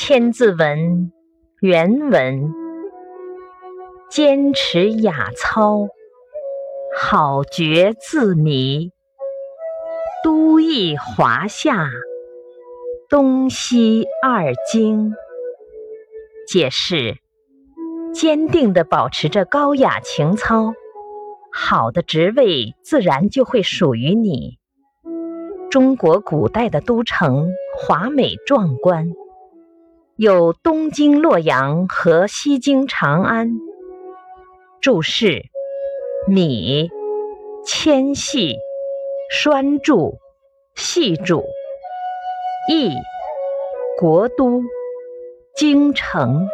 千字文》原文：坚持雅操，好觉自迷。都邑华夏，东西二京。解释：坚定地保持着高雅情操，好的职位自然就会属于你。中国古代的都城华美壮观，有东京洛阳和西京长安。注释：米，纤细。栓柱，系柱，邑，国都，京城。